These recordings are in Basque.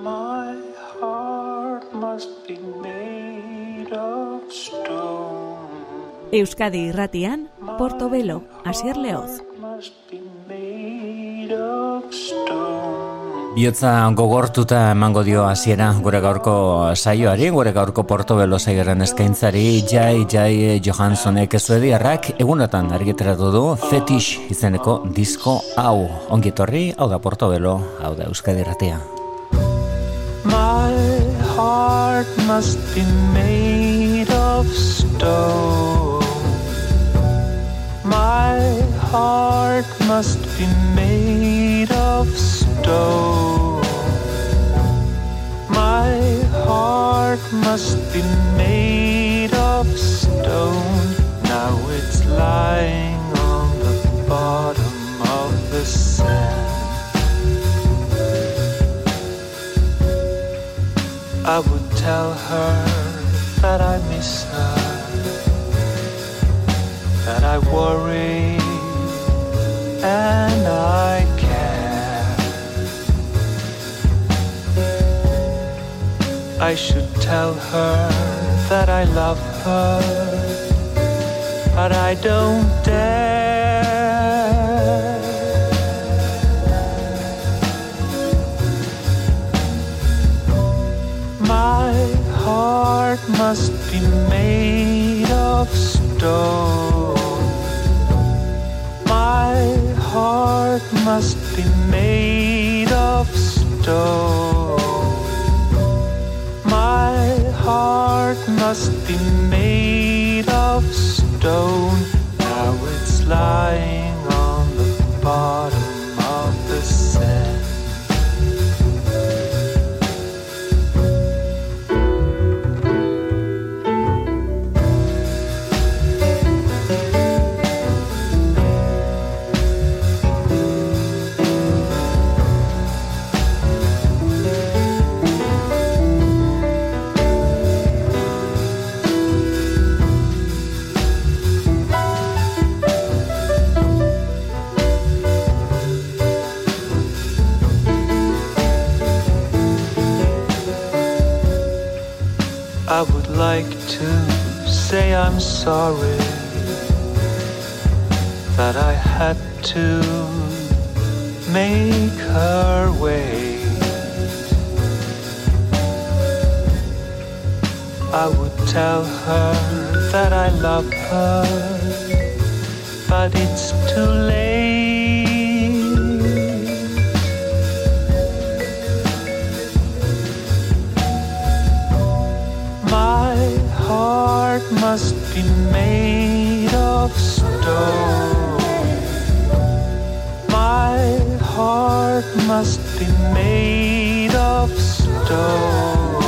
My heart must be made of stone. Euskadi irratian, Portobelo, Asier Leoz. Biotza gogortuta emango dio hasiera gure gaurko saioari, gure gaurko Portobelo saioaren eskaintzari, Jai Jai Johanssonek ezuediarrak egunotan argiteratu du Fetish izeneko disko hau. Ongi etorri, hau da Portobelo, hau da Euskadi irratia. My heart must be made of stone. My heart must be made of stone. My heart must be made of stone. Now it's lying on the bottom of the sand. I would tell her that I miss her, that I worry and I care. I should tell her that I love her, but I don't dare. Must be made of stone. My heart must be made of stone. My heart must be made of stone. Now it's lying on the bottom sorry that I had to make her wait. I would tell her that I love her, but it's too late. Must be made of stone.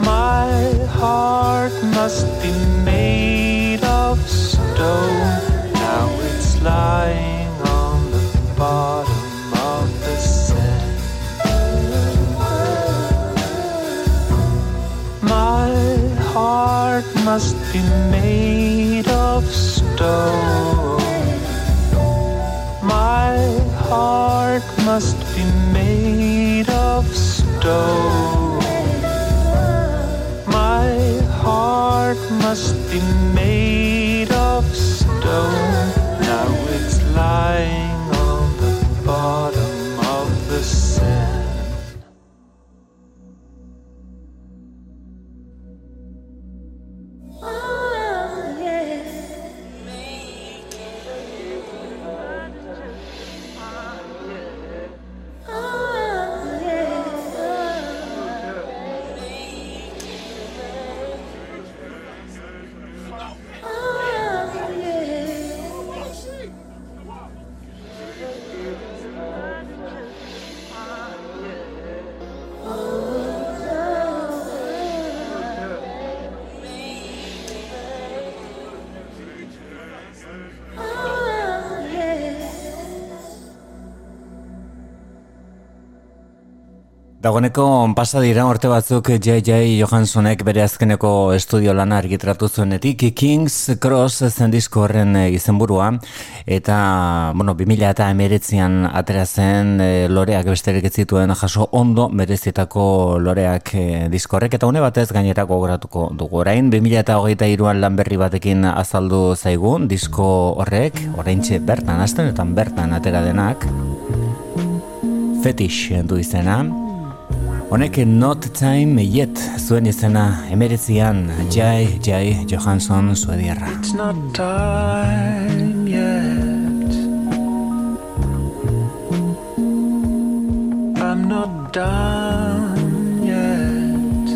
My heart must be made of stone. Now it's lying on the bottom of the sand. My heart must be made of stone. Stone. Dagoneko pasa dira orte batzuk J.J. Johanssonek bere azkeneko estudio lana argitratu zuenetik King's Cross zen disko horren eh, izenburua. Eta bueno, 2000 eta emeretzian atera e, loreak besterik ez zituen jaso ondo merezitako loreak e, disko horrek. Eta une batez gainerako goratuko dugu. Orain 2000 eta hogeita iruan lan berri batekin azaldu zaigun disko horrek. Orain bertan astenetan bertan atera denak. Fetish du izena, Honek not time yet. Zuen izena emeretzian Jai Jai Johansson suediarra. It's not time yet. I'm not done yet.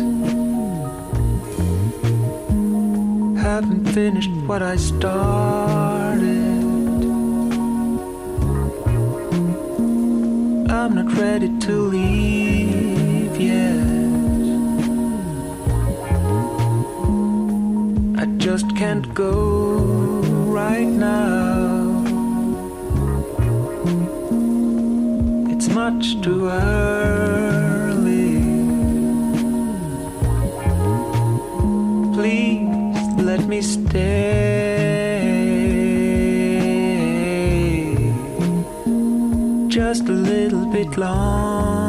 Haven't finished what I started. I'm not ready to leave just can't go right now. It's much too early. Please let me stay just a little bit longer.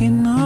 Walking on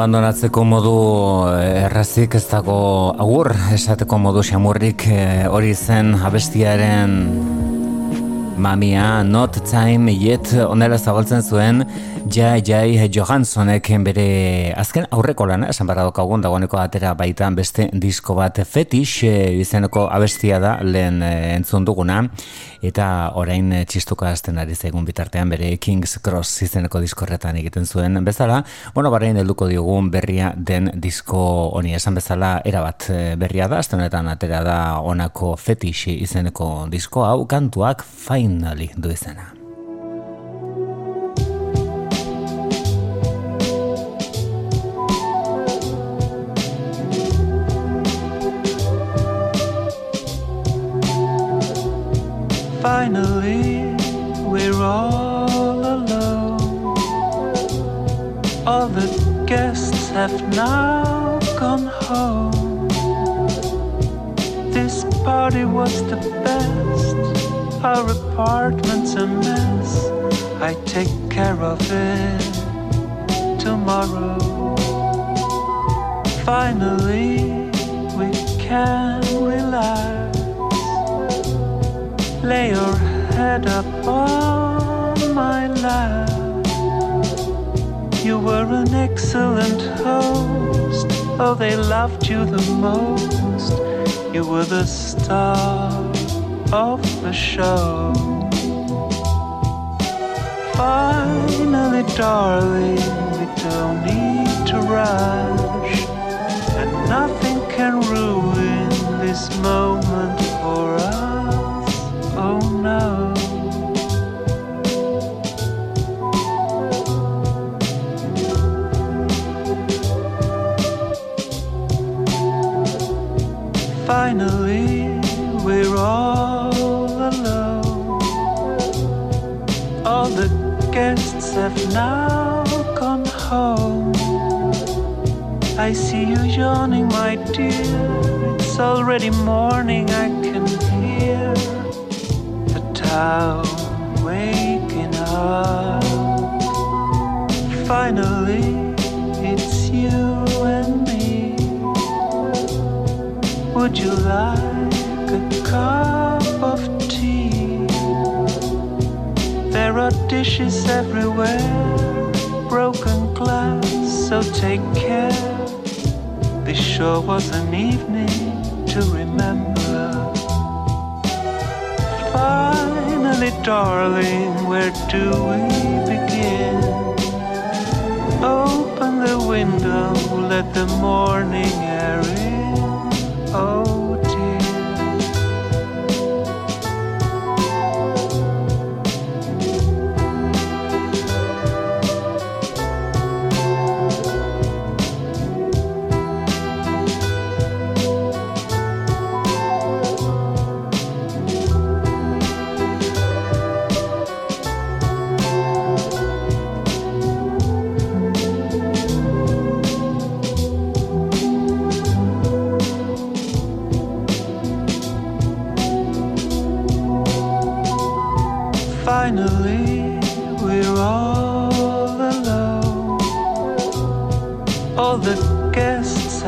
abandonatzeko modu eh, errazik, ez dago agur esateko modu xamurrik eh, hori zen abestiaren mamia not time yet onela zabaltzen zuen Jai Jai Johanssonek bere azken aurreko lana, esan barra dokagun dagoeneko atera baitan beste disko bat fetish e, izeneko abestia da lehen e, entzun duguna. Eta orain e, txistuko azten ari zaigun bitartean bere King's Cross izeneko diskorretan egiten zuen bezala, bueno, barain helduko diogun berria den disko honi. Esan bezala erabat berria da, azten honetan atera da onako fetish izeneko disko hau kantuak finally du izena. Finally, we're all alone. All the guests have now gone home. This party was the best. Our apartment's a mess. I take care of it tomorrow. Finally, we can relax lay your head up on my lap. You were an excellent host, oh, they loved you the most. You were the star of the show. Finally, darling, we don't need to rush, and nothing can ruin this moment now gone home. I see you yawning, my dear. It's already morning, I can hear the town waking up. Finally, it's you and me. Would you like a cup There are dishes everywhere, broken glass, so take care. This sure was an evening to remember. Finally, darling, where do we begin? Open the window, let the morning air in. Oh.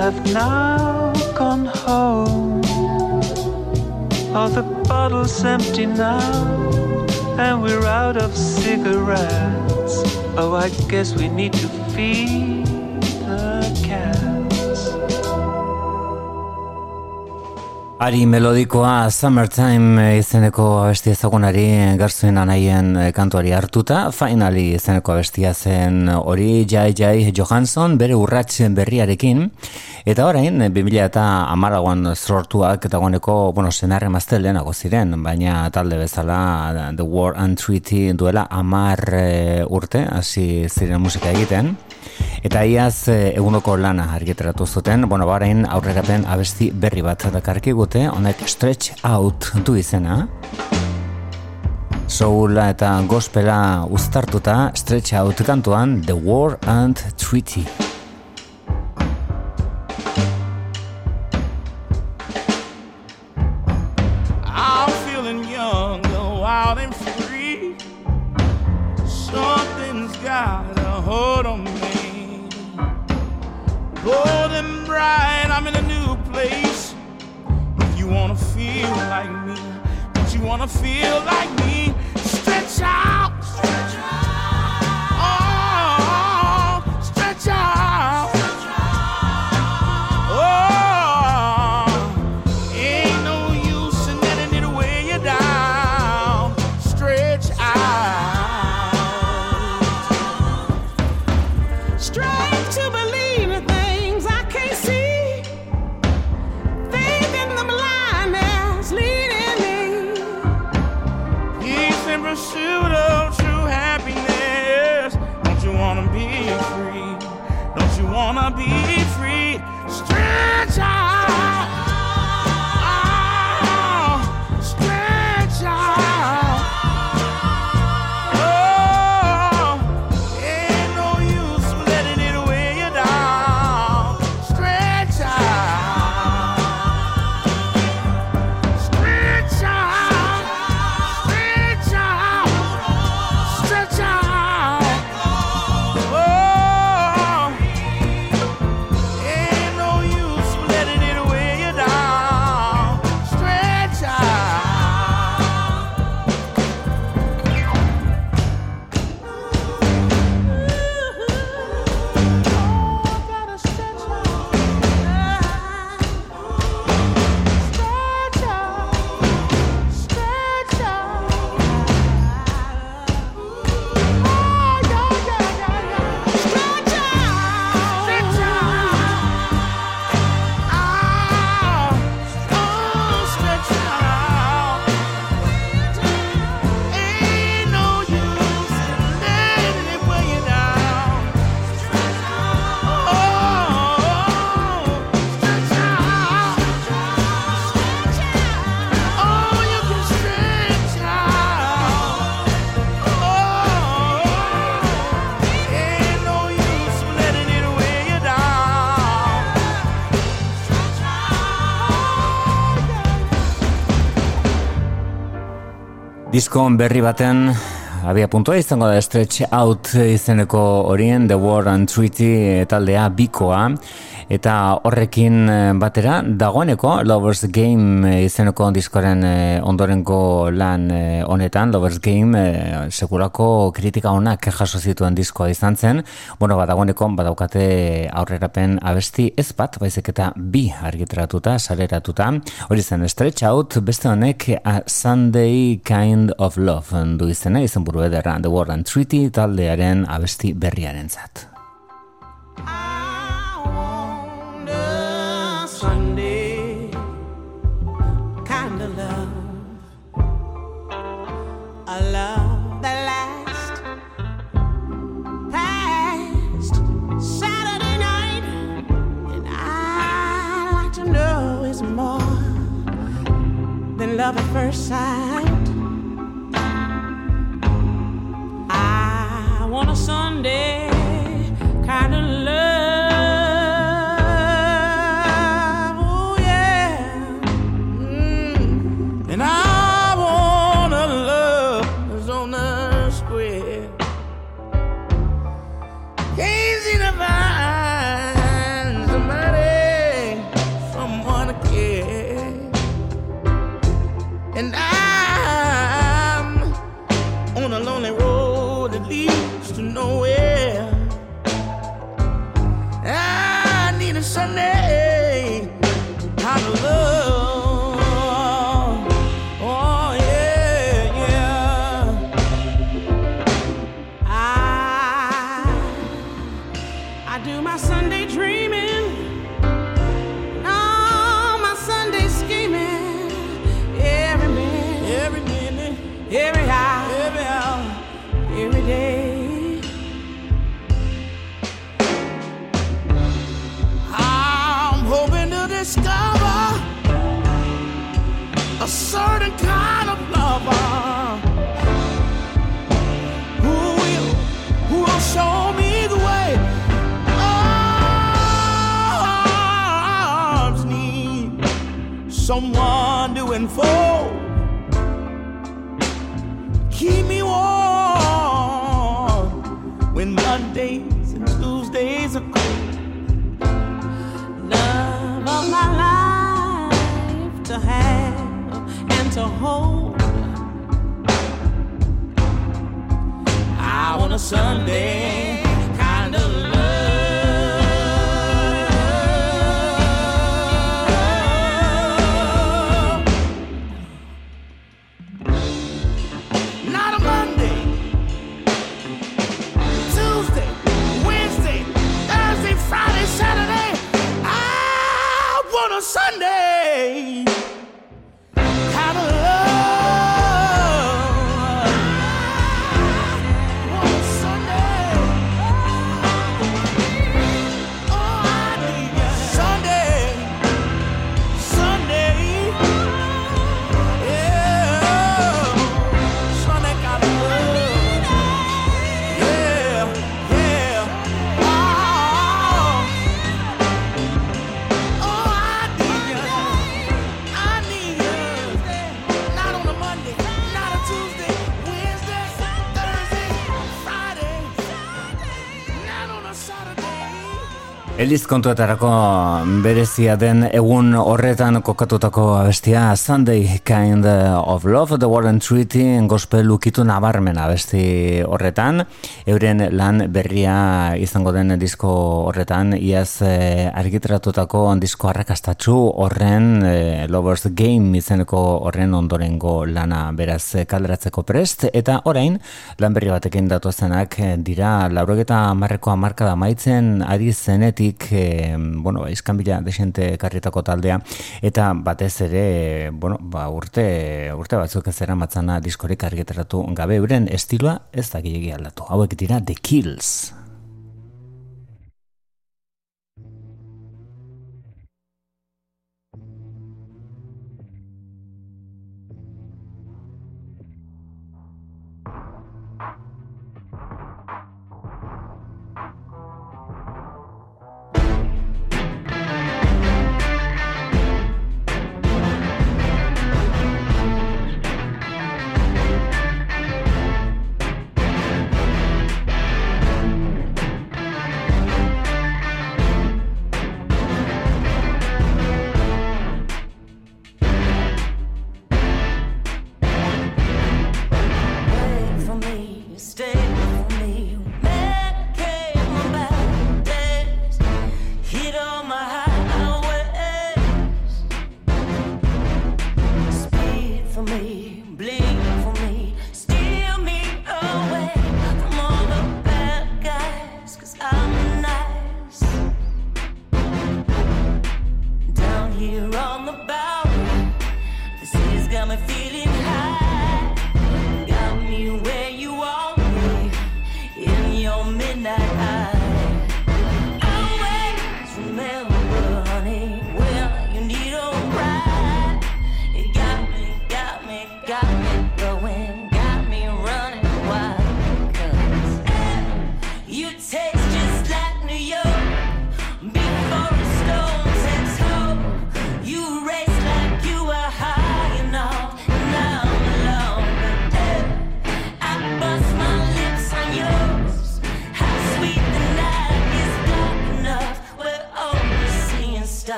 Have now gone home. All the bottles empty now, and we're out of cigarettes. Oh, I guess we need to feed Ari melodikoa Summertime izeneko abesti ezagunari garzuen anaien kantuari hartuta, finali izeneko abestia zen hori Jai Jai Johansson bere urratsen berriarekin, Eta orain, 2000 eta amaragoan sortuak eta goneko, bueno, senarre mazte ziren, baina talde bezala The War and Treaty duela amar e, urte, hasi ziren musika egiten. Eta iaz e, egunoko lana argiteratu zuten, bueno, barain aurrerapen abesti berri bat dakarki gute, honek Stretch Out du izena. Soula eta gospela uztartuta Stretch Out kantuan The War and Treaty. Golden bright. I'm in a new place. If you wanna feel like me, if you wanna feel like me, stretch out. Diskon berri baten abia puntua izango da Stretch Out izeneko horien The War and Treaty taldea bikoa eta horrekin eh, batera dagoeneko Lovers Game izeneko diskoren eh, ondorengo lan eh, honetan Lovers Game eh, sekulako kritika onak jaso zituen diskoa izan zen bueno, ba, dagoeneko badaukate aurrerapen abesti ez bat, baizik eta bi argitaratuta, saleratuta hori zen Stretch Out beste honek A Sunday Kind of Love du izena izen buru ederra The War and Treaty taldearen abesti berriaren zat. I want a Sunday kind of love, a love that lasts past Saturday night, and I like to know it's more than love at first sight. I want a Sunday kind of love. someone to enfold. Keep me warm when Mondays and Tuesdays are cold. Love of my life to have and to hold. I want a Sunday. eliz kontuetarako berezia den egun horretan kokatutako abestia Sunday Kind of Love The Warren Treaty gospel ukitu nabarmena abesti horretan. Euren lan berria izango den disko horretan iaz eh, argitratutako disko arrakastatxu horren eh, Lovers Game izeneko horren ondorengo lana. Beraz eh, kalderatzeko prest eta orain lan berri batekin datu zenak dira laurogeta marrekoa marka da maitzen ari zenetik Bandek, e, eh, bueno, eskambila desente karritako taldea, eta batez ere, bueno, ba, urte, urte batzuk ez zera matzana diskorik argiteratu gabe, euren estilua ez da aldatu. Hauek dira The Kills.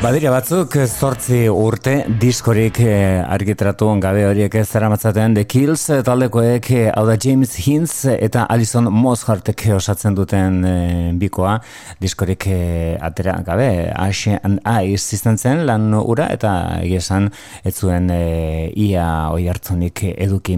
Badira batzuk zortzi urte diskorik eh, argitratu gabe horiek ez zara The Kills eh, taldekoek eh, hau da James Hinz eta Alison Moshartek osatzen duten eh, bikoa. Diskorik eh, atera gabe Ashe and Ice izan zen lan ura eta esan ez zuen eh, ia oi hartzonik eduki.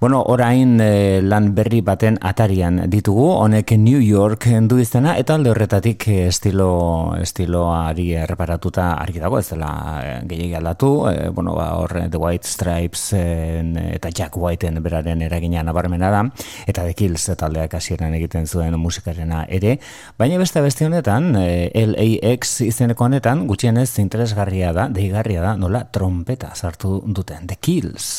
Bueno, orain eh, lan berri baten atarian ditugu, honek New York du izena eta alde horretatik eh, estilo estiloari erreparatuta eta argi dago ez dela eh, gehiagia aldatu, e, bueno, ba, hor The White Stripes en, eta Jack Whiteen beraren eragina nabarmena da, eta The Kills taldeak hasieran egiten zuen musikarena ere, baina beste beste honetan, e, LAX izeneko honetan, gutxienez interesgarria da, deigarria da, nola trompeta sartu duten, The Kills.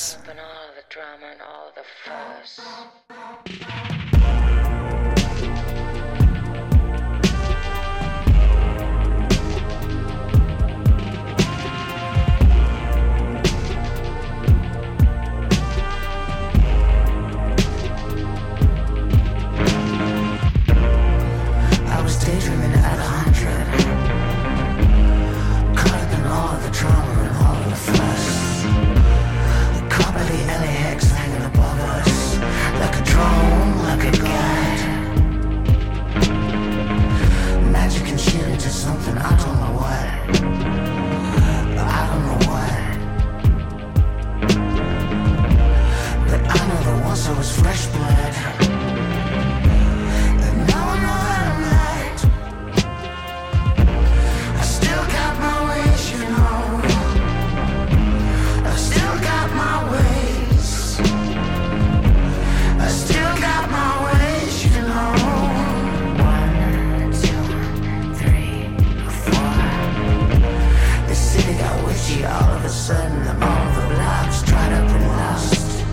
sun, all the blocks dried to be lost.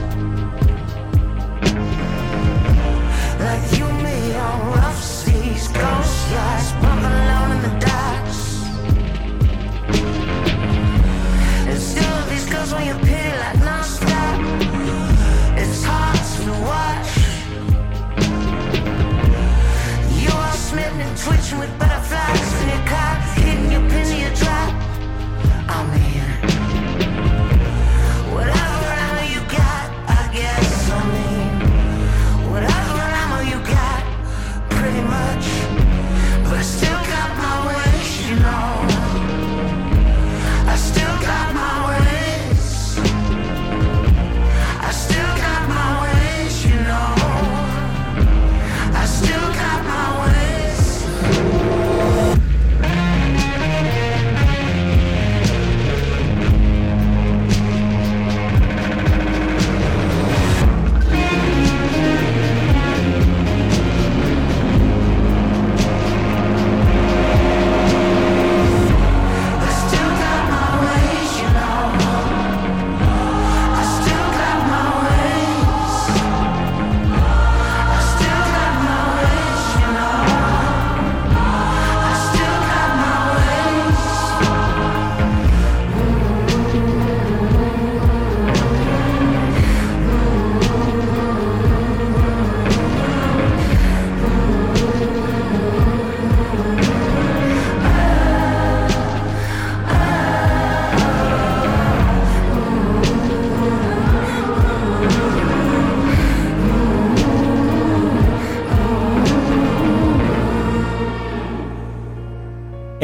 Like you, me on rough seas, ghost lights, walk alone in the docks. And still, these girls want your pity like nonstop. It's hard to watch. You are smitten and twitching with.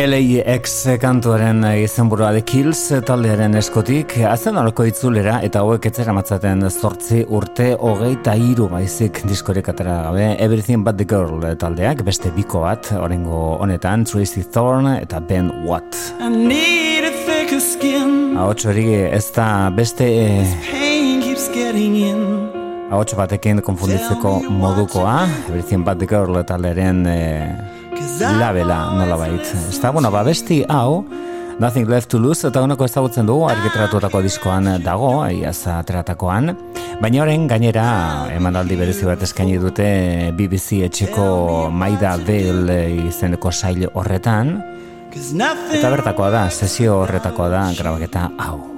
LAX kantuaren izenburua The Kills taldearen eskotik, azen alko itzulera eta hauek etzera matzaten zortzi urte hogeita iru baizik diskorik atara gabe. Everything But The Girl taldeak, beste biko bat, orengo honetan, Tracy Thorne eta Ben Watt. I need a thicker skin. Hori ez da beste Ahotxo batekin konfunditzeko modukoa. Everything But The Girl taldearen eh, labela nola bait. Ez da, bueno, ba, besti hau, Nothing Left to Lose, eta honako ezagutzen dugu, argitratutako diskoan dago, aiaz atratakoan. Baina horren gainera, emanaldi berezi bat eskaini dute BBC etxeko Maida Vale izeneko sail horretan. Eta bertakoa da, sesio horretakoa da, grabaketa hau.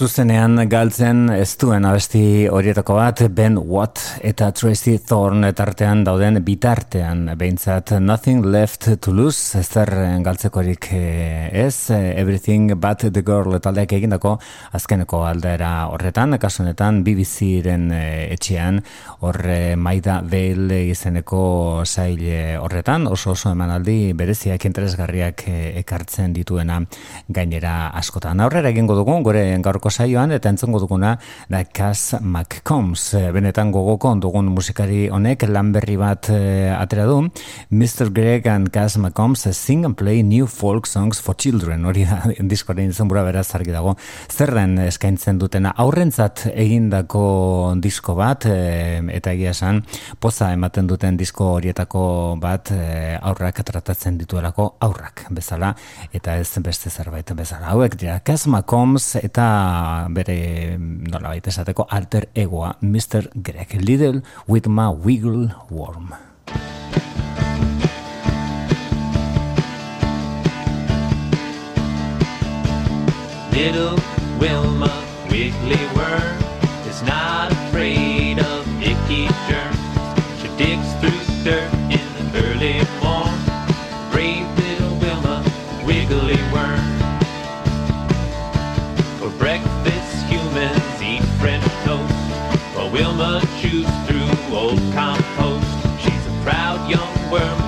Zuzenean galtzen ez duen abesti horietako bat Ben Watt eta Tracy Thorne tartean dauden bitartean. Behintzat Nothing Left to Lose ez zer galtzekorik eh, ez. Everything But the Girl taldeak egindako azkeneko aldera horretan kasunetan BBC-ren eh, etxean. Horre Maida Vale izeneko sail horretan oso oso emanaldi bereziak interesgarriak eh, ekartzen dituena gainera askotan. Aurrera egingo dugu gure gaurko saioan eta entzongo duguna da Cass McCombs. Eh, benetan gogoko dugun musikari honek lan berri bat eh, atera du. Mr. Greg and Cass McCombs eh, sing and play new folk songs for children. Hori da diskoaren izenbura beraz argi dago. Zerren eskaintzen dutena? Aurrentzat egindako disko bat eh, eta egia esan poza ematen duten disko horietako bat eh, aurrak tratatzen dituelako aurrak bezala eta ez beste zerbait bezala. Hauek dira Cass McCombs eta bere nola baita esateko alter egoa Mr. Greg Little with my wiggle worm Little Wilma Wiggly Worm is not afraid Chews through old compost. She's a proud young worm,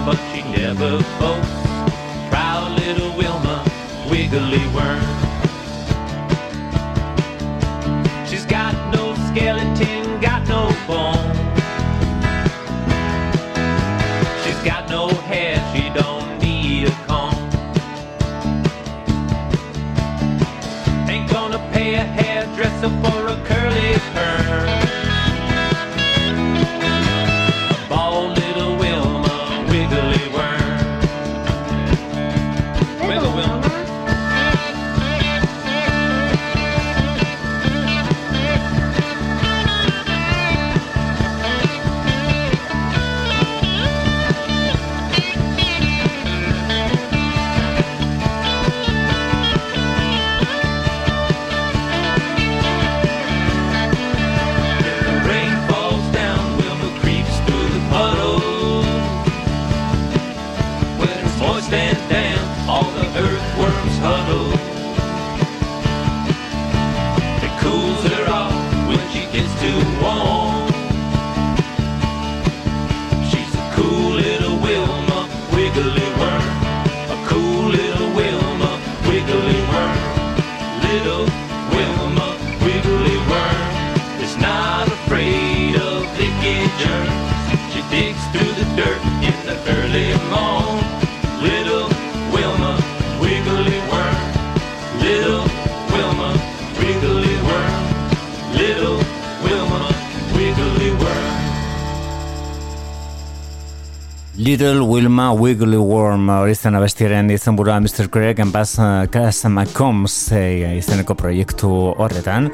Wiggly Worm hori zen abestiaren izen burua Mr. Craig and Bass Cass McCombs e, izeneko proiektu horretan.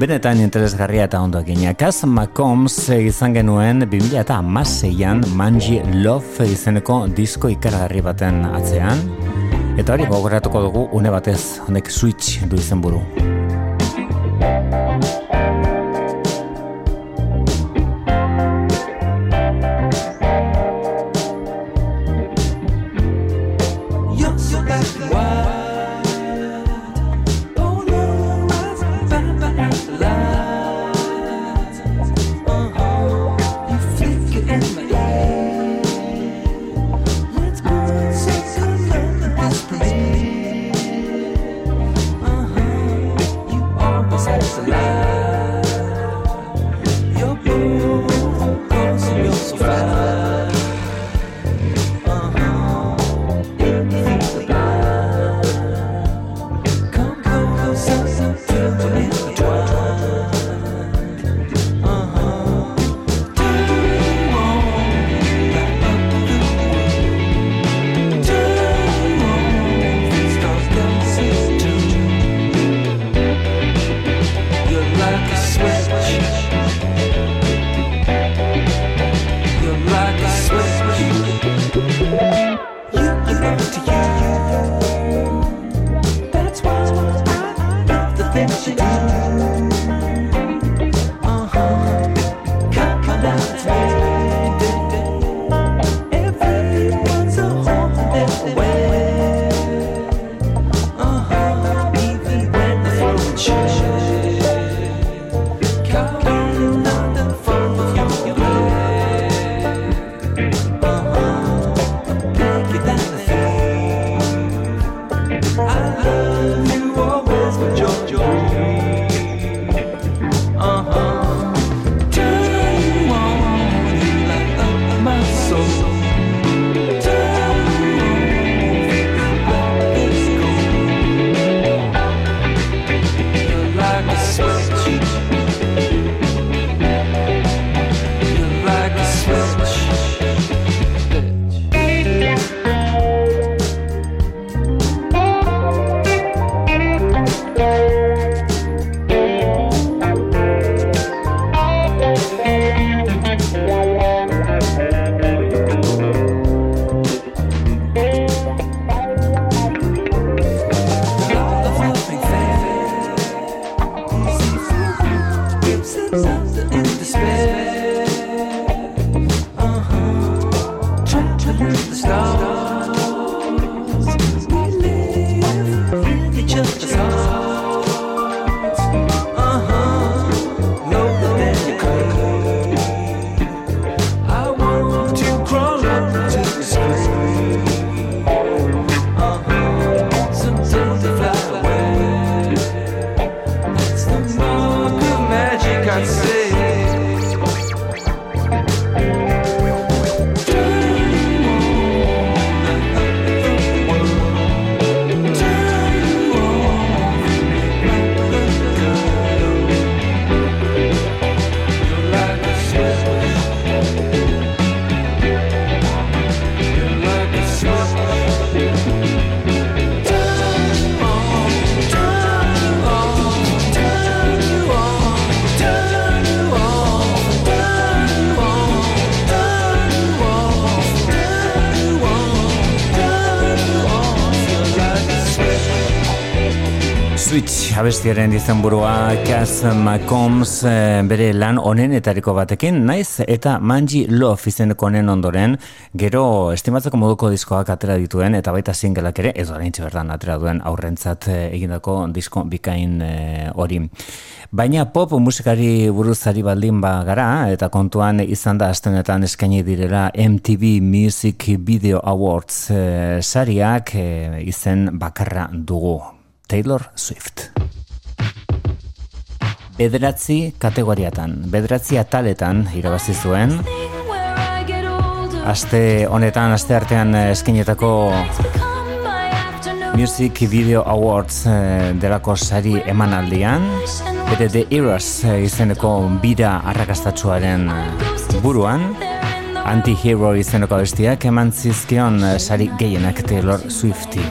Benetan interesgarria eta ondo egina. Cass McCombs izan genuen 2000 eta amaseian Manji Love izeneko disko ikargarri baten atzean. Eta hori gogoratuko dugu une batez honek switch du izen buru abestiaren dizenburua Cass McCombs eh, bere lan honenetariko batekin naiz eta Manji Love izeneko honen ondoren gero estimatzeko moduko diskoak atera dituen eta baita singelak ere edo araintxe berdan atera duen aurrentzat eh, egindako disko bikain eh, hori. Baina pop musikari buruzari baldin ba gara eta kontuan izan da astenetan eskaini direla MTV Music Video Awards sariak izen bakarra dugu. Taylor Swift. Bederatzi kategoriatan, bederatzi ataletan irabazi zuen. Aste honetan, aste artean eh, eskinetako Music Video Awards eh, delako sari emanaldian bere The Eras eh, izeneko bira arrakastatsuaren eh, buruan Anti-Hero izeneko bestiak eman zizkion eh, sari gehienak Taylor Swifti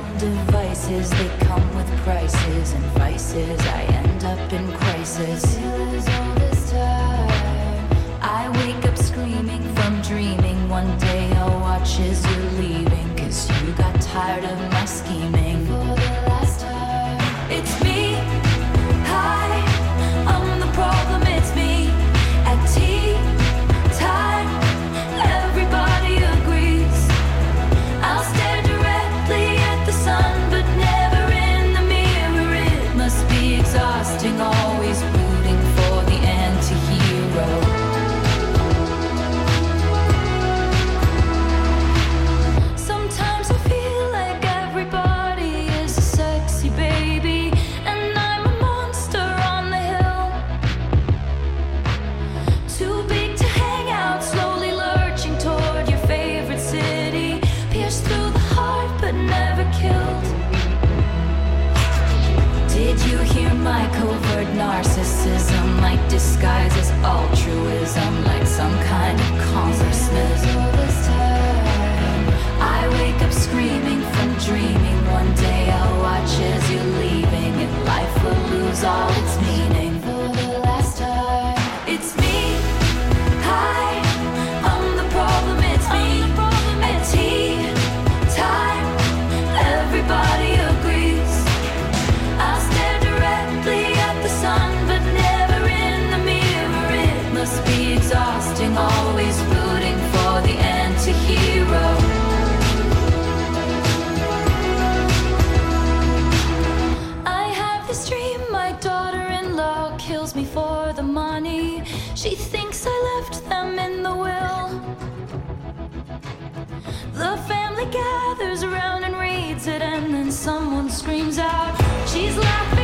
turns around and reads it, and then someone screams out, She's laughing.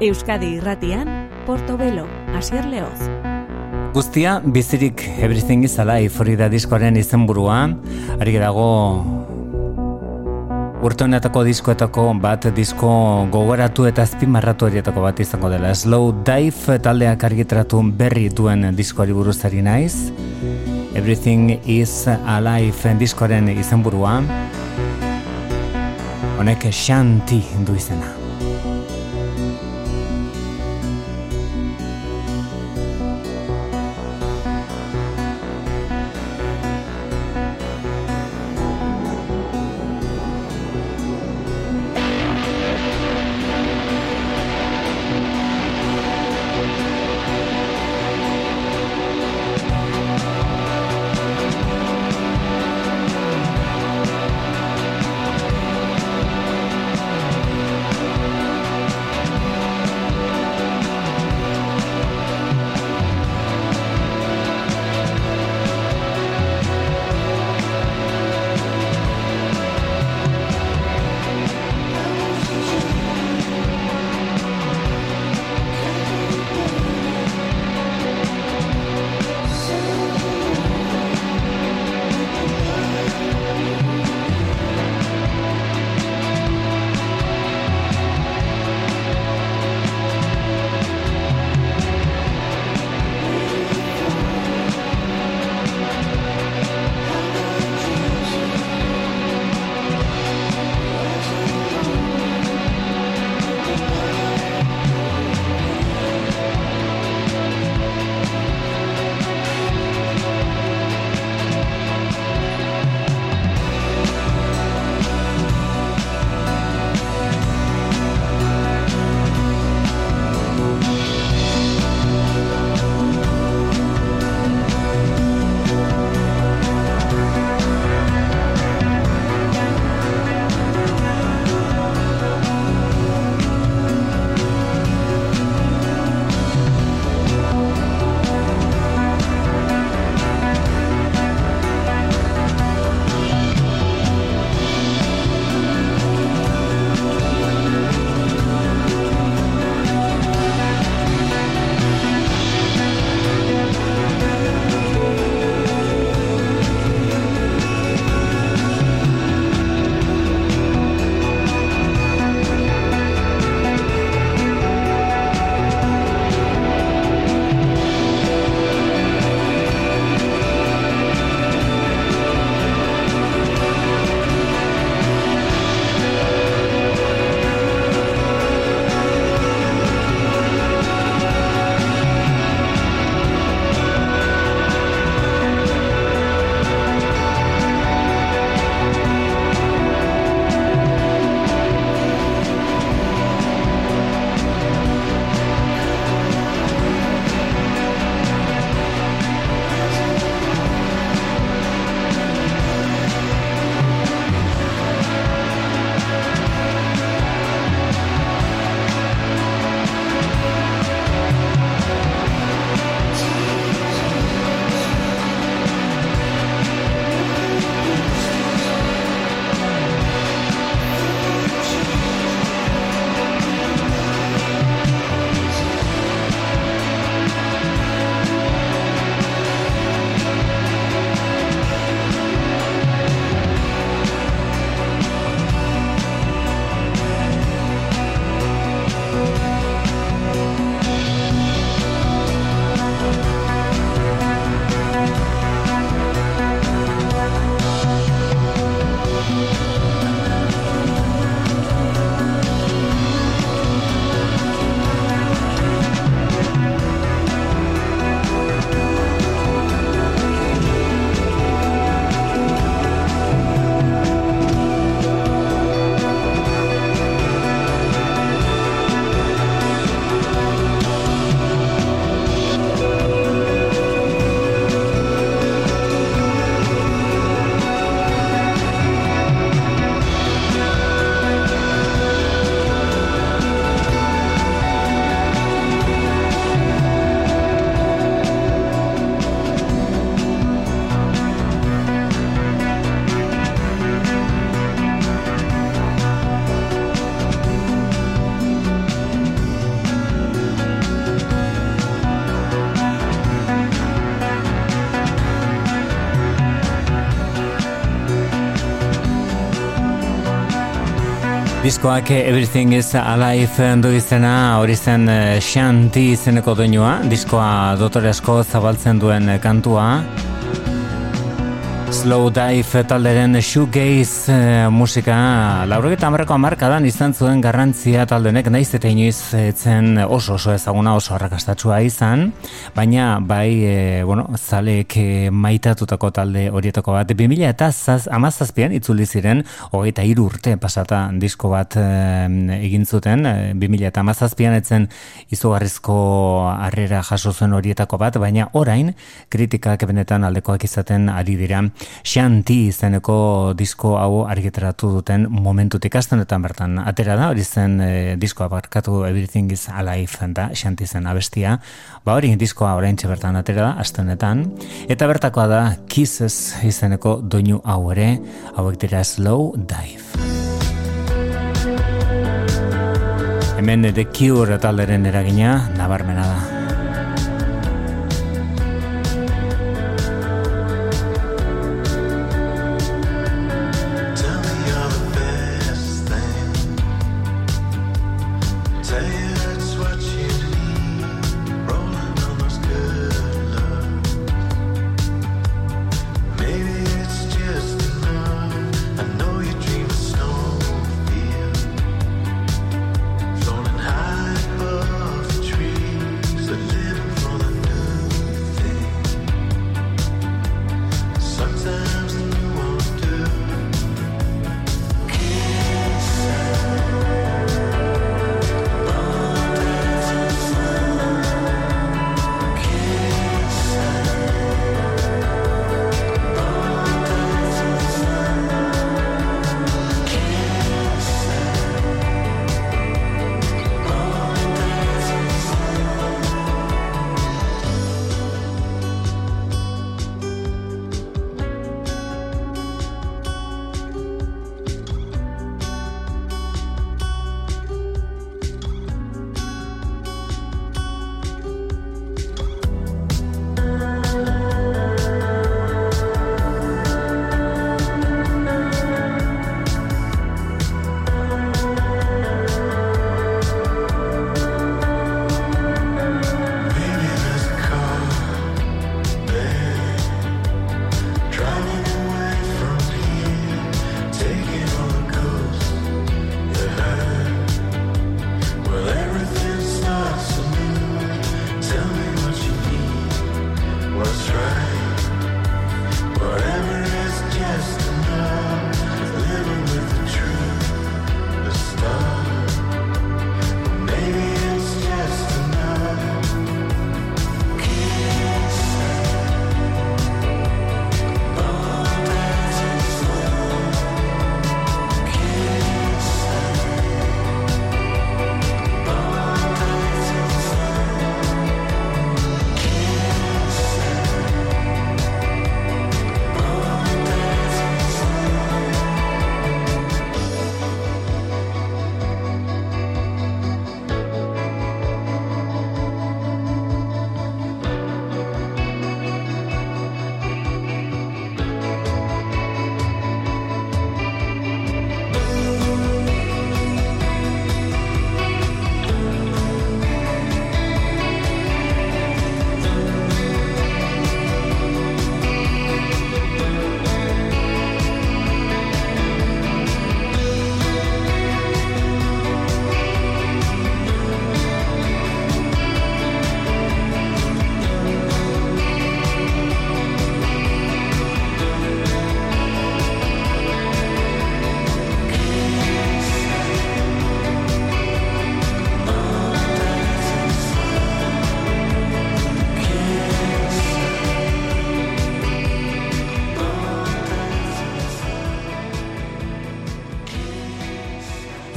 Euskadi irratian, Portobelo, Asier Leoz. Guztia, bizirik everything is alive, hori da diskoaren izenburua, ari dago urte honetako diskoetako bat disko gogoratu eta azpimarratu horietako bat izango dela. Slow Dive taldeak argitratu berri duen diskoari buruz ari naiz. Everything is Alive diskoaren izenburua. Honek Shanti du izena. Diskoak Everything is Alive du izena, hori zen eh, Shanti izeneko doinua, diskoa dotoresko zabaltzen duen kantua. Slow Dive talderen shoegaze e, musika. Laurogeta amarrako amarkadan izan zuen garrantzia taldenek naiz eta inoiz etzen oso oso ezaguna oso arrakastatsua izan. Baina bai e, bueno, zalek e, maitatutako talde horietako bat. 2000 eta zaz, amazazpian itzuli ziren hogeita hiru urte pasata disko bat e, egin zuten. E, 2000 eta amazazpian etzen izugarrizko harrera jaso zuen horietako bat baina orain kritikak benetan aldekoak izaten ari dira Shanti izeneko disko hau argitaratu duten momentutik astenetan bertan atera da, hori zen e, diskoa barkatu Everything is Alive da, Shanti zen abestia, ba hori diskoa orain bertan atera da, astenetan, eta bertakoa da Kisses izeneko doinu hau ere, hauek dira Slow Dive. Hemen The Cure talderen eragina, nabarmena da.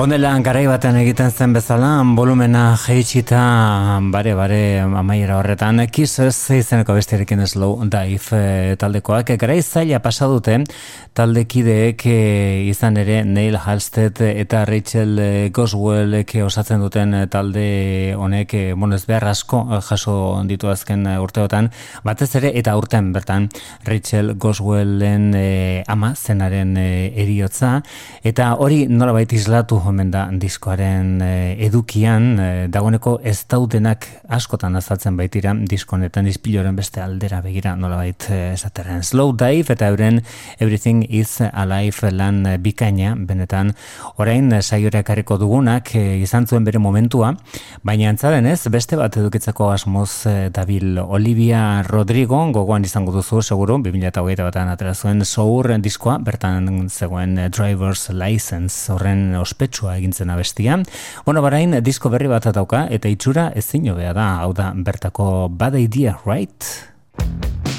Ondela garai batean egiten zen bezala, volumena jeitsita bare bare amaiera horretan. Kiss zeizeneko bestiarekin slow dive e, taldekoak. Garai zaila pasa dute taldekideek e, izan ere Neil Halstead eta Rachel eh, Goswellek osatzen duten talde honek e, bueno ez behar asko jaso ditu azken urteotan. Batez ere eta urten bertan Rachel Goswellen e, ama zenaren e, eriotza eta hori nolabait islatu omen da diskoaren eh, edukian, eh, dagoeneko ez daudenak askotan azaltzen baitira diskonetan izpiloren beste aldera begira nolabait eh, esateren. Slow Dive eta euren Everything is Alive lan bikaina, benetan, orain saiora ekarriko dugunak izan zuen bere momentua, baina antzaden ez, beste bat edukitzako asmoz dabil Olivia Rodrigo, gogoan izango duzu, seguru, 2008 batan atera zuen, Sour diskoa, bertan zegoen Driver's License, horren ospetsu sutsua egintzen abestian. Bueno, barain, disko berri bat dauka, eta itxura ezin hobea da, hau da, bertako Bad Idea, right?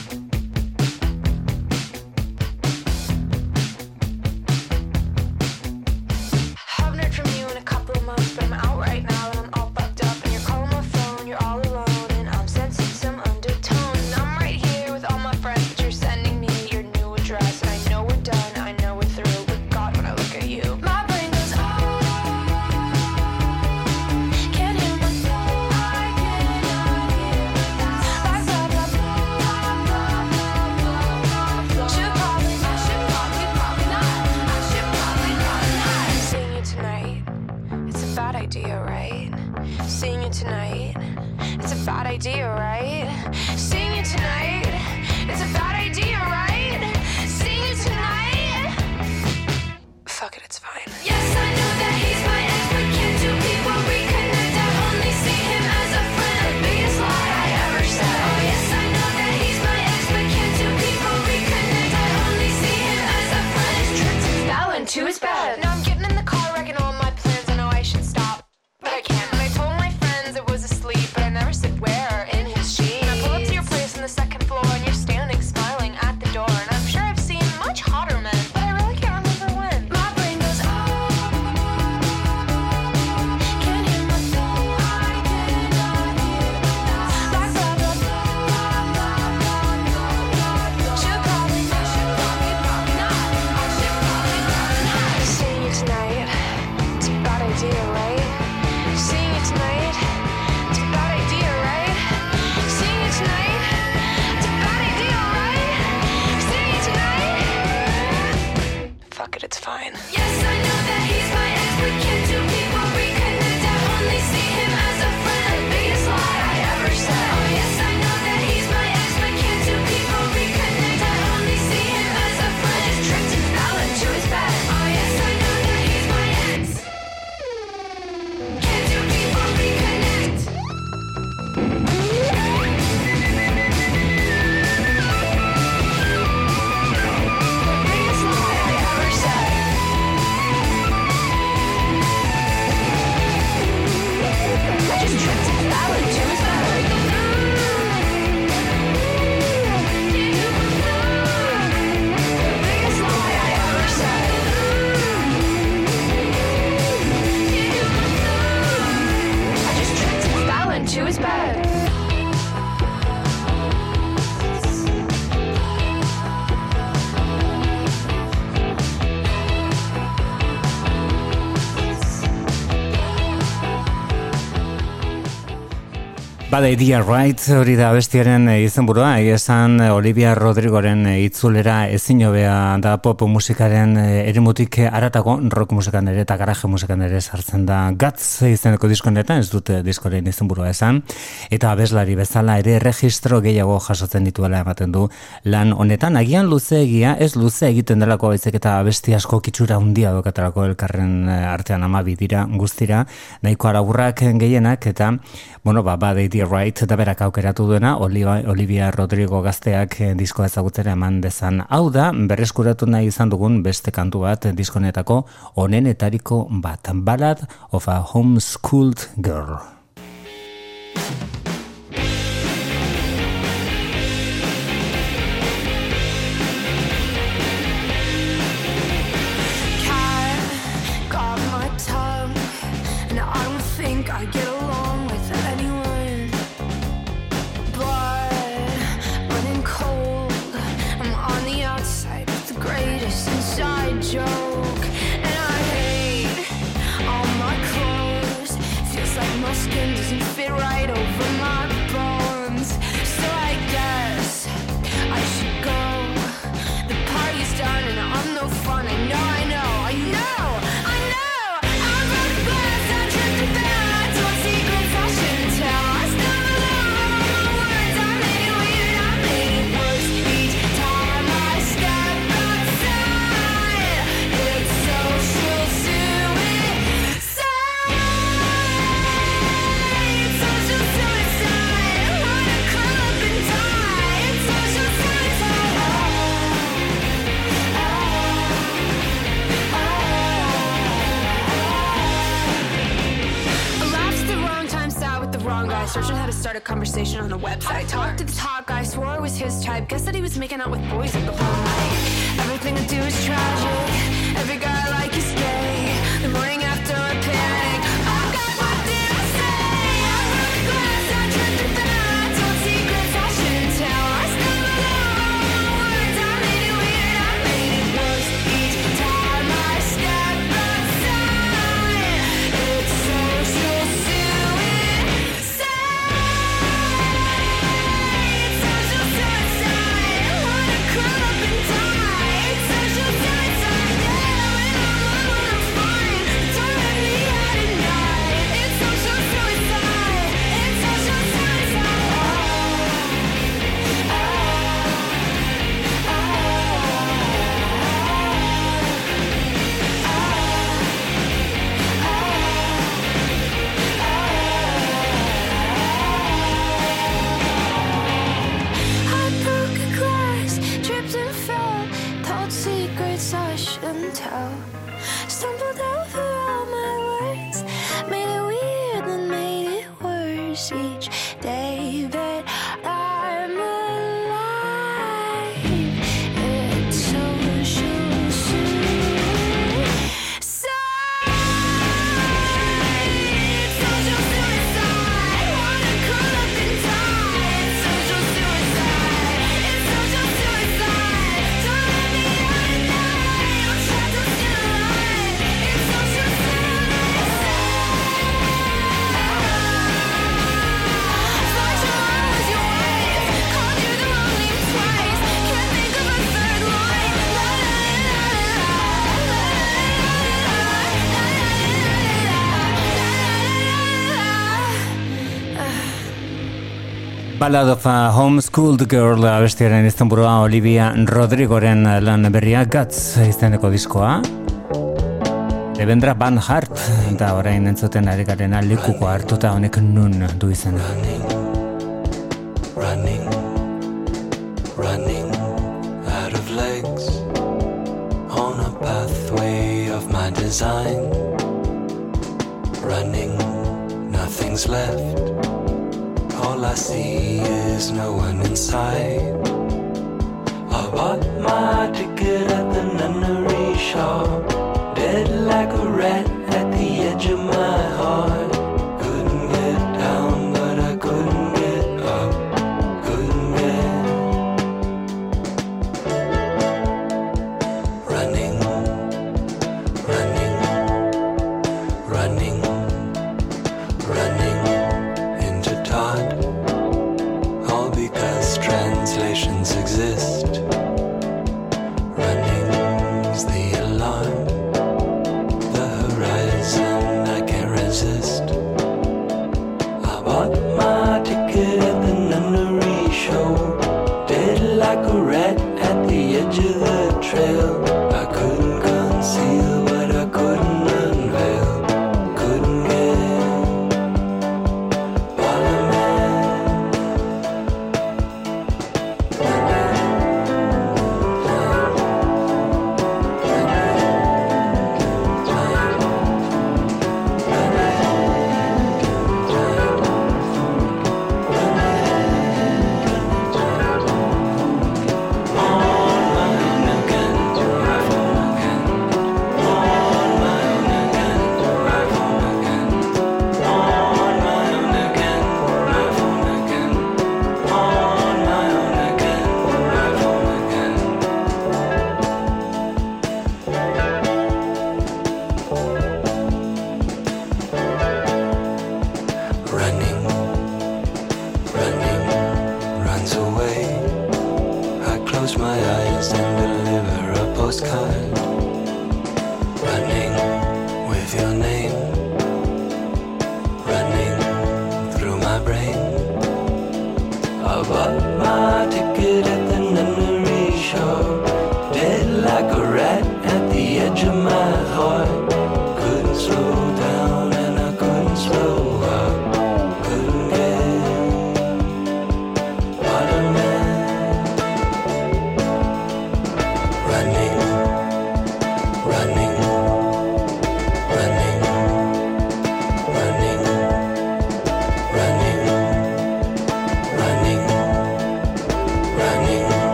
Bada idea right hori da bestiaren eh, izan burua, esan eh, Olivia Rodrigoren eh, itzulera ezin jobea da pop musikaren erimutik aratago rock musikan ere eta garaje musikan ere sartzen da gatz izeneko diskonetan, ez dute diskoren izan esan, eta abeslari bezala ere registro gehiago jasotzen dituela ematen du lan honetan, agian luze egia, ez luze egiten delako baizik eta abesti asko kitsura undia dokatarako elkarren artean amabi dira guztira, nahiko araburrak gehienak eta, bueno, ba, bada idea Wright da berak aukeratu duena Olivia, Olivia Rodrigo gazteak eh, diskoa ezagutzera eman dezan. Hau da, berreskuratu nahi izan dugun beste kantu bat eh, diskonetako onenetariko bat. Ballad of a Homeschooled Girl. start a conversation on a website. I talked to the top guy, swore it was his type. Guess that he was making out with boys the whole night. Everything I do is tragic. Every guy I like is gay. The morning after. Ballad of a Homeschooled Girl abestiaren iztenburua Olivia Rodrigoren lan berria Guts izteneko diskoa. Debendra Van Hart da orain entzuten ari garen alikuko hartuta honek nun du izena. Running, running, running out of legs on a pathway of my design. Running, nothing's left. All I see is no one in sight. I bought my ticket at the nunnery shop, dead like a rat at the edge of my heart.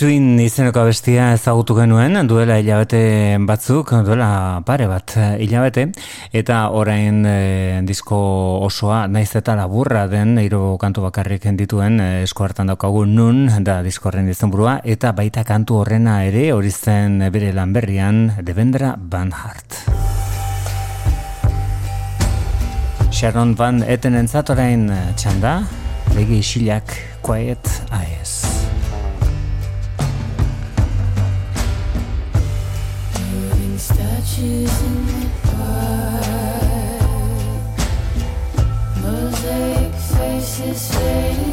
Twin izeneko bestia ezagutu genuen, duela hilabete batzuk, duela pare bat hilabete, eta orain e, disko osoa, naiz eta laburra den, hiru kantu bakarrik dituen e, esko hartan daukagu nun, da disko horren izenburua, eta baita kantu horrena ere, hori zen bere lanberrian, Devendra Van Hart. Sharon Van Eten entzat orain txanda, begi isilak, quiet eyes. Faces fading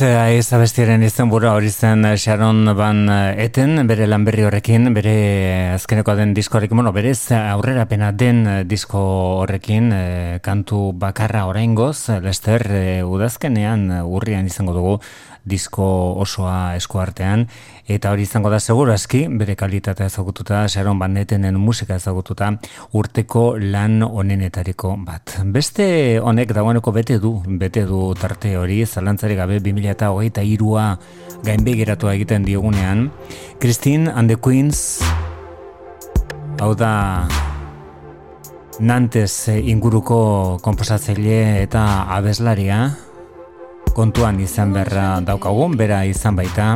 Yeah. Quiet Eyes abestiaren izen bura hori zen Sharon Van Eten, bere lanberri horrekin, bere azkeneko den disko horrekin, bueno, berez aurrerapena den disko horrekin, eh, kantu bakarra oraingoz, Lester, eh, udazkenean eh, urrian izango dugu disko osoa esku artean, eta hori izango da seguru aski, bere kalitatea ezagututa, Sharon Van Etenen musika ezagututa, urteko lan onenetariko bat. Beste honek dagoeneko bete du, bete du tarte hori, zalantzari gabe 2008 irua gainbegiratua egiten diogunean. Christine and the Queens, hau da Nantes inguruko komposatzaile eta abeslaria, kontuan izan berra daukagun, bera izan baita,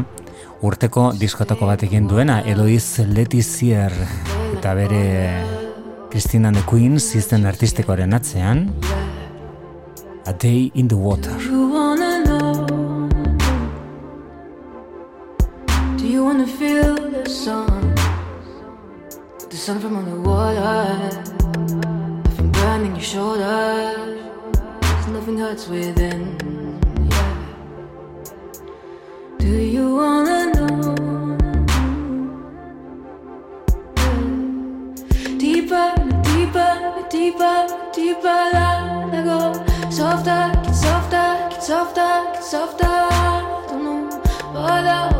urteko diskotako bat egin duena, Eloiz Letizier, eta bere Christine and the Queens izten artistikoaren atzean, A Day in the Water. You wanna feel the sun? The sun from underwater, nothing burning your shoulders. There's even hurts within. Yeah. Do you wanna know? Deeper, deeper, deeper, deeper down I go. Softer, get softer, get softer, get softer. I don't know. Let go. I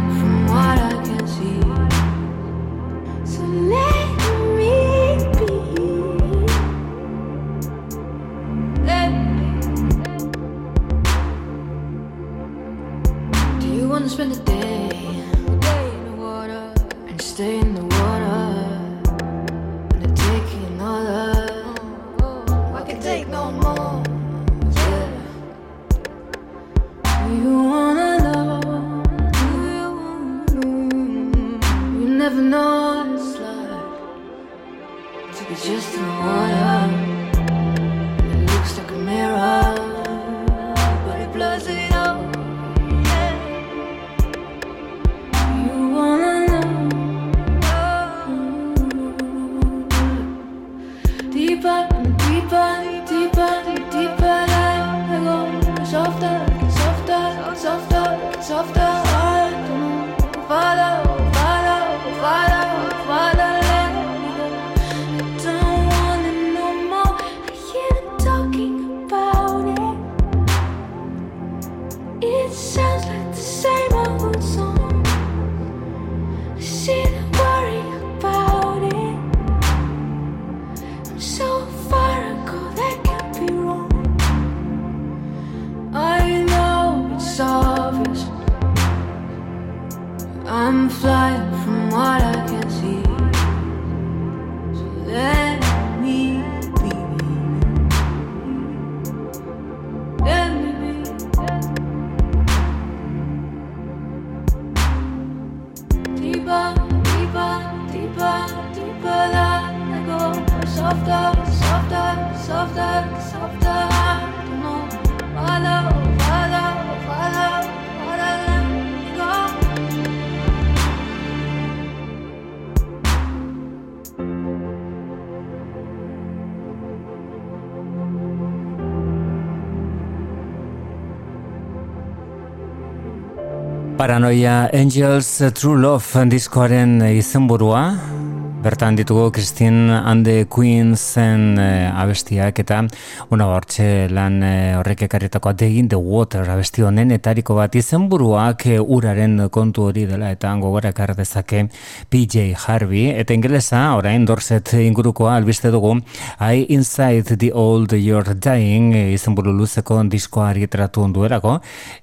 Paranoia Angels True Love diskoaren izenburua Bertan ditugu Christine and the Queensen eh, abestiak eta una hortxe lan eh, horrek ekarritakoa The in the Water abesti honen etariko bat izenburuak eh, uraren kontu hori dela eta gogora ekar dezake PJ Harvey. Eta ingelesa orain dorset ingurukoa albiste dugu I Inside the Old You're Dying eh, izenburu luzeko diskoa argitaratu onduerako.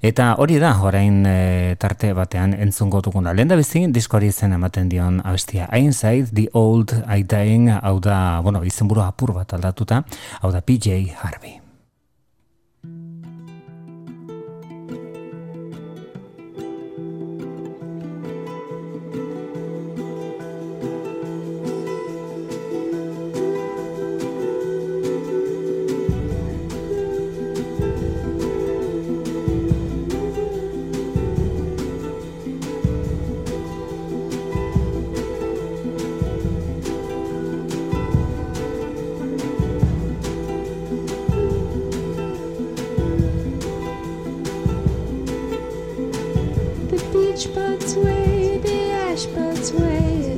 Eta hori da orain eh, tarte batean entzungo duguna. Lehen da bizi diskoari izen ematen dion abestia. I Inside the Old I Dying hau da, bueno, izenburu apur bat aldatuta, hau da PJ Harvey.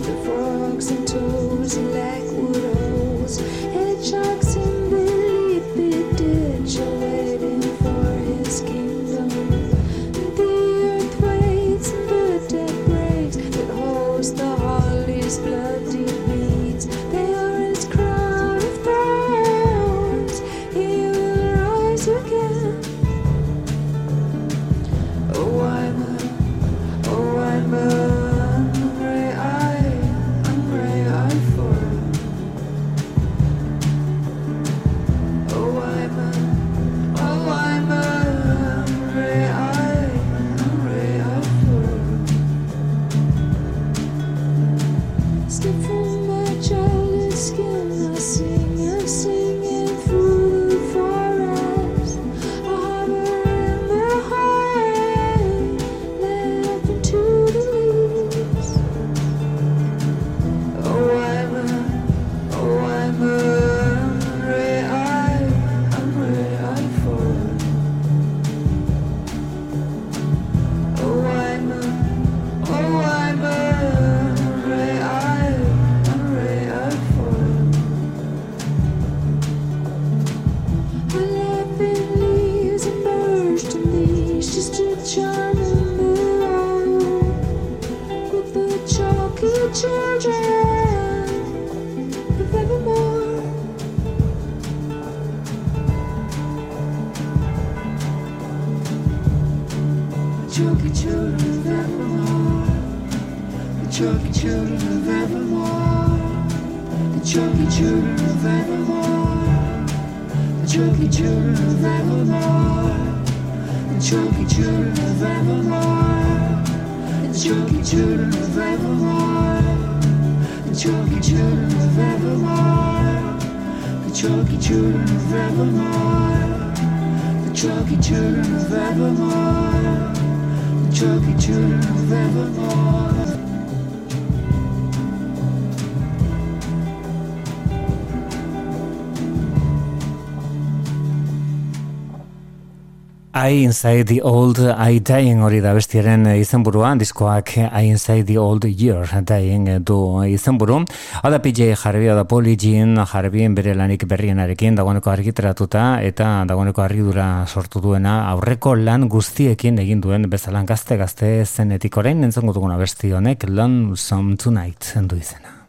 The frogs and toads and lackwood I Inside the Old I Dying hori da bestiaren eh, izenburua, diskoak eh, I Inside the Old Year Dying eh, du izenburu. Hala PJ Harvey, da Poli Jean Harvey bere lanik berrienarekin dagoeneko argitratuta eta dagoeneko argidura sortu duena aurreko lan guztiekin egin duen bezalan gazte gazte zenetik orain entzongo duguna besti honek Lonesome Tonight du izena.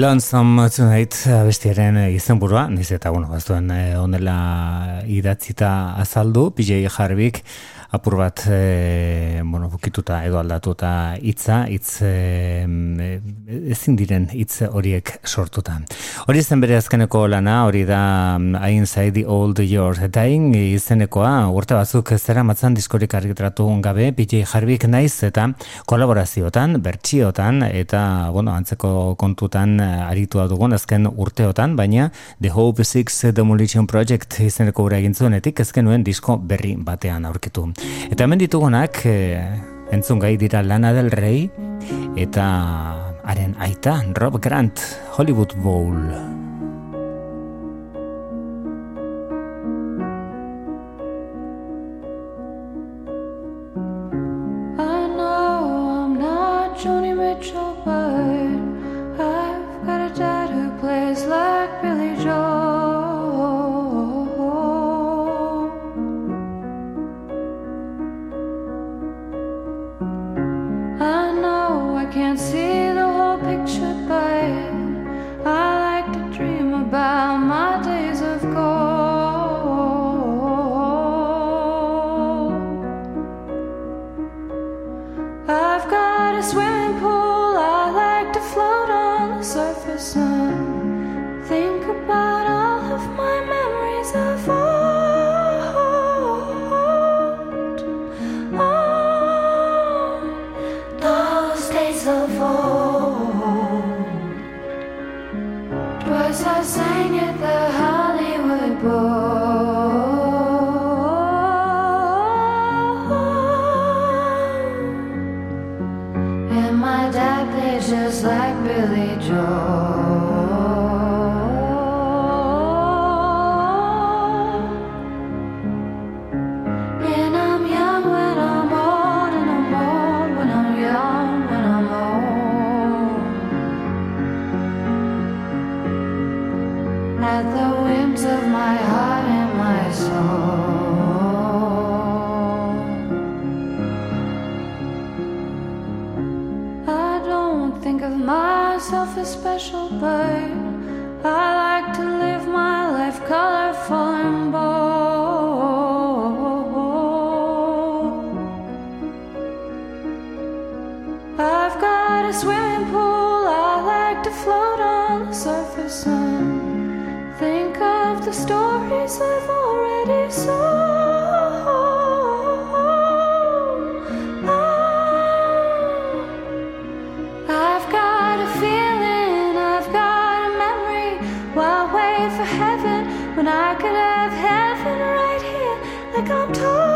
Lonesome Tonight abestiaren izenburua, niz eta bueno, bazuen eh, onela idatzita azaldu, PJ Harvik apur bat e, bueno, bukituta edo aldatuta hitza, hitz e, ezin diren hitz horiek sortuta. Hori zen bere azkeneko lana, hori da Inside the Old Your Dying izenekoa, urte batzuk zera matzan diskorik argitratu gabe, PJ Harvik naiz eta kolaboraziotan, bertsiotan eta bueno, antzeko kontutan aritua dugun azken urteotan, baina The Hope Six Demolition Project izeneko gura egin zuenetik ezken nuen disko berri batean aurkitu. Eta hemen ditugunak e, entzun gai dira Lana del Rey eta haren aita Rob Grant Hollywood Bowl. Joni Mitchell, but I've got a dad who plays like Billy Joel. Can't see the whole picture, but I like to dream about my days of gold. I've got a swimming pool. I like to float on the surface and think about all of my memories of Twice I as special, but I like to live my life colorful and bold. I've got a swimming pool, I like to float on the surface and think of the stories I've already sold. While wait for heaven when I could have heaven right here, like I'm told.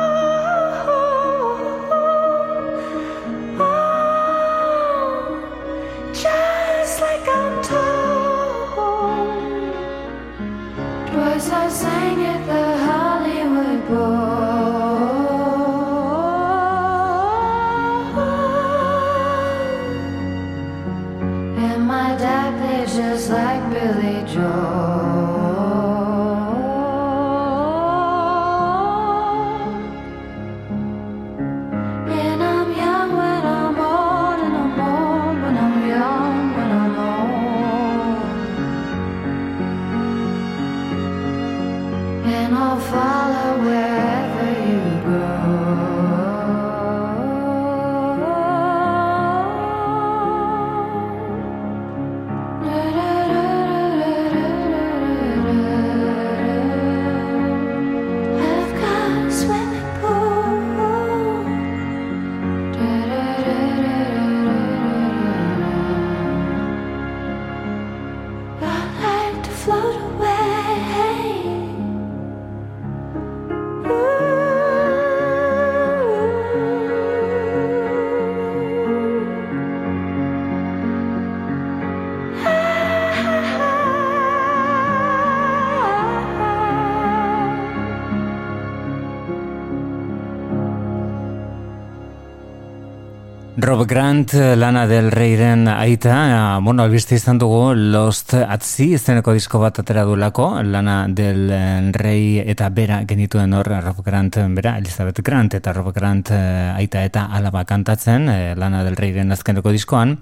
Rob Grant, Lana del Reyren aita, eh, bueno, albiste izan dugu Lost at Sea izeneko disko bat atera dulako, Lana del Rey eta bera genituen hor Rob Grant, bera, Elizabeth Grant eta Rob Grant eh, aita eta alaba kantatzen, eh, Lana del Reyren azkeneko diskoan,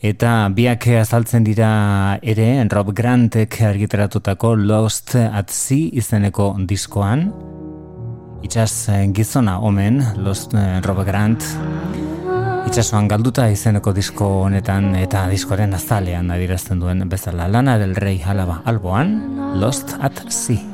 eta biak azaltzen dira ere Rob Grantek argiteratutako Lost at Sea izeneko diskoan, Itxaz eh, gizona omen, Lost Rob Grant, itxasoan galduta izeneko disko honetan eta diskoaren azalean adierazten duen bezala lana del rey alaba alboan, Lost at Sea.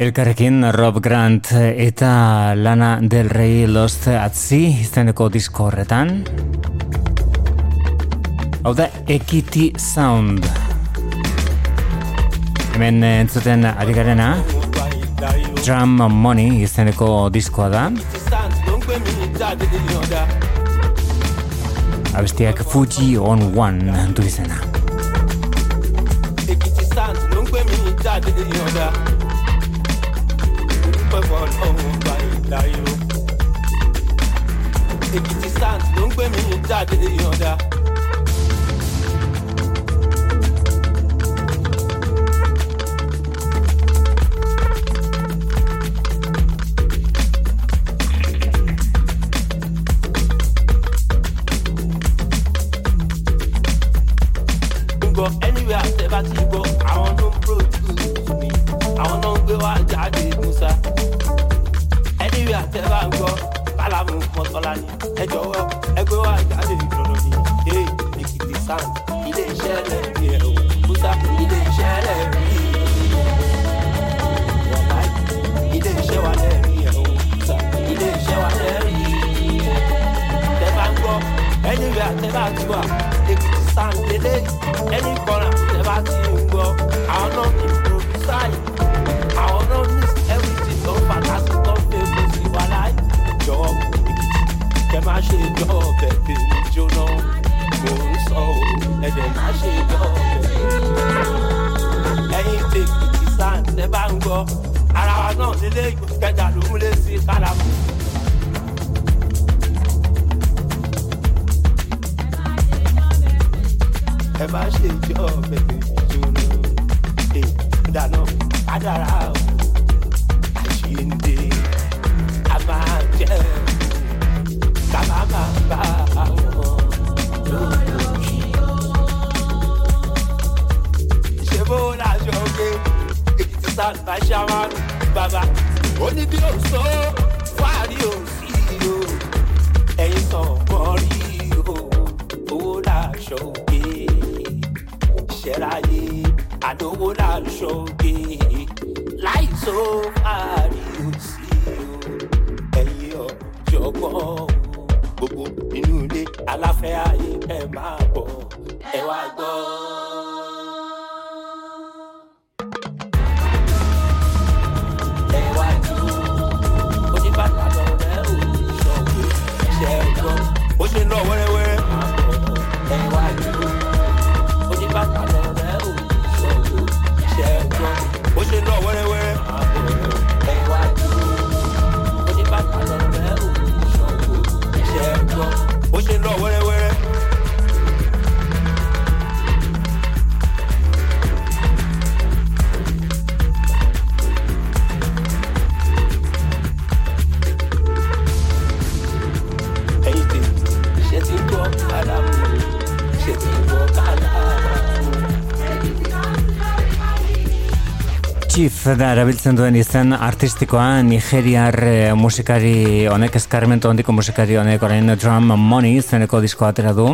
Elkarrekin Rob Grant eta Lana del Rey Lost at Sea izeneko disko horretan. Hau da Equity Sound. Hemen entzuten ari garena, Drum Money izeneko diskoa da. Abestiak Fuji on One du izena. ló ń gbé mi pẹ́ wọn ọ̀hún bá ìlà yìí o. èkìtì. Da erabiltzen duen izen artistikoa Nigeriar eh, musikari honek eskarmentu handiko musikari honek orain Drum Money izeneko diskoa atera du.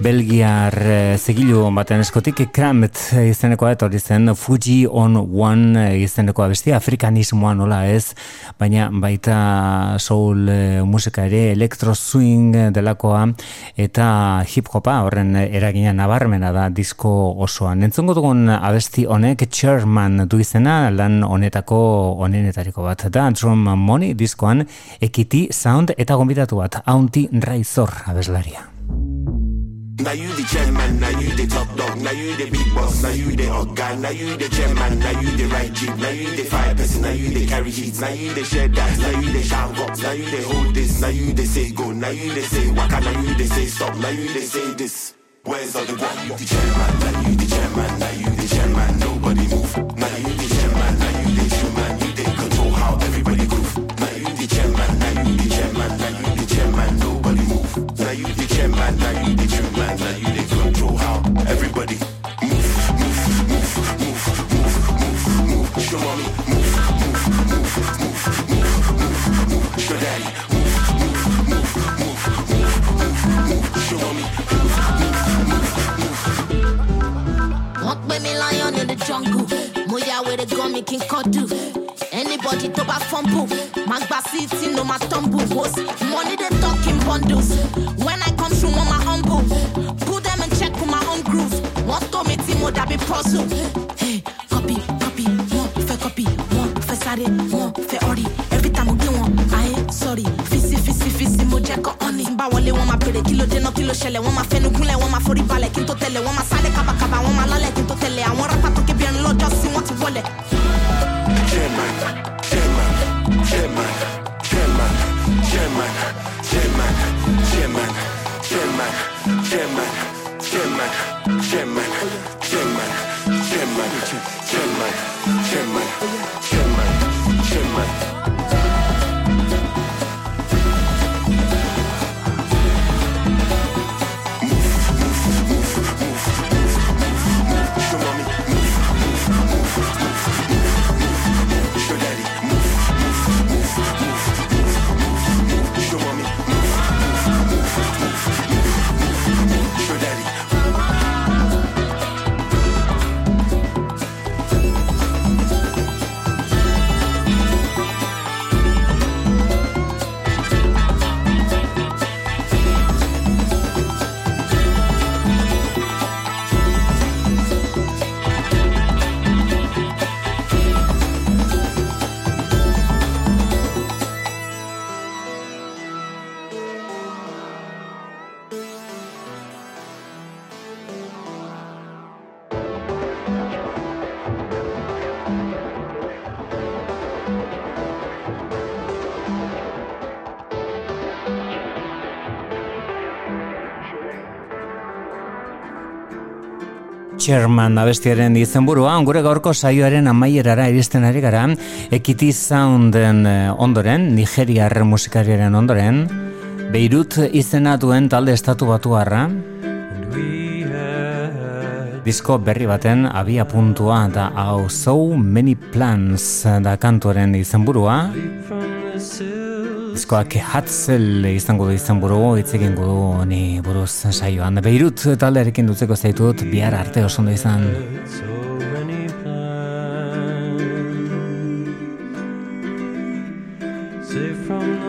Belgiar eh, zigilu baten eskotik Kramet izenekoa etorri zen Fuji on One eh, izenekoa bestia afrikanismoa nola ez baina baita soul eh, musika ere electro swing delakoa eta hip hopa horren eragina nabarmena da disko osoan. Entzongo dugun abesti honek Chairman du izena lan honetako onenetariko bat da. Drum Money diskoan ekiti sound eta gonbidatu bat Auntie Raizor abeslaria Now you the chairman, now you the top dog, now you the big boss, now you the organ, now you the chairman, now you the right jeep, now you the fire person, now you the carry heat, now you the share dance, now you the shout box, now you the hold this, now you the say go, now you the say waka, now you the say stop, now you the say this. Where's all the guy? You the chairman, now you the chairman, now you the chairman, nobody jungle. Moya where they go making kudu. Anybody to a fumble. Magba city no my tumble. Was money they talking bundles. When I come through, mama humble. Put them in check for my own groove. One to me team would be puzzle. Hey, copy, copy, one fair copy, one fair sare, one fair ori. Every time we get one, I ain't sorry. Fisi, fisi, fisi, mo jack on it. Bawale, one my pere, kilo deno, kilo shele, one my fenu, kule, one my forty ballet, kinto tele, one my side. Sherman abestiaren izenburua, gure gaurko saioaren amaierara iristen ari gara, Ekiti Sounden eh, ondoren, Nigeriar musikariaren ondoren, Beirut izena duen talde estatu batuarra, disko berri baten abia puntua da hau So Many Plans da kantuaren izenburua, Diskoak hatzel izango du izenburu, hitz egingo du ni buruz saioan. Beirut taldearekin dutzeko zaitut, bihar arte oso ondo izan. From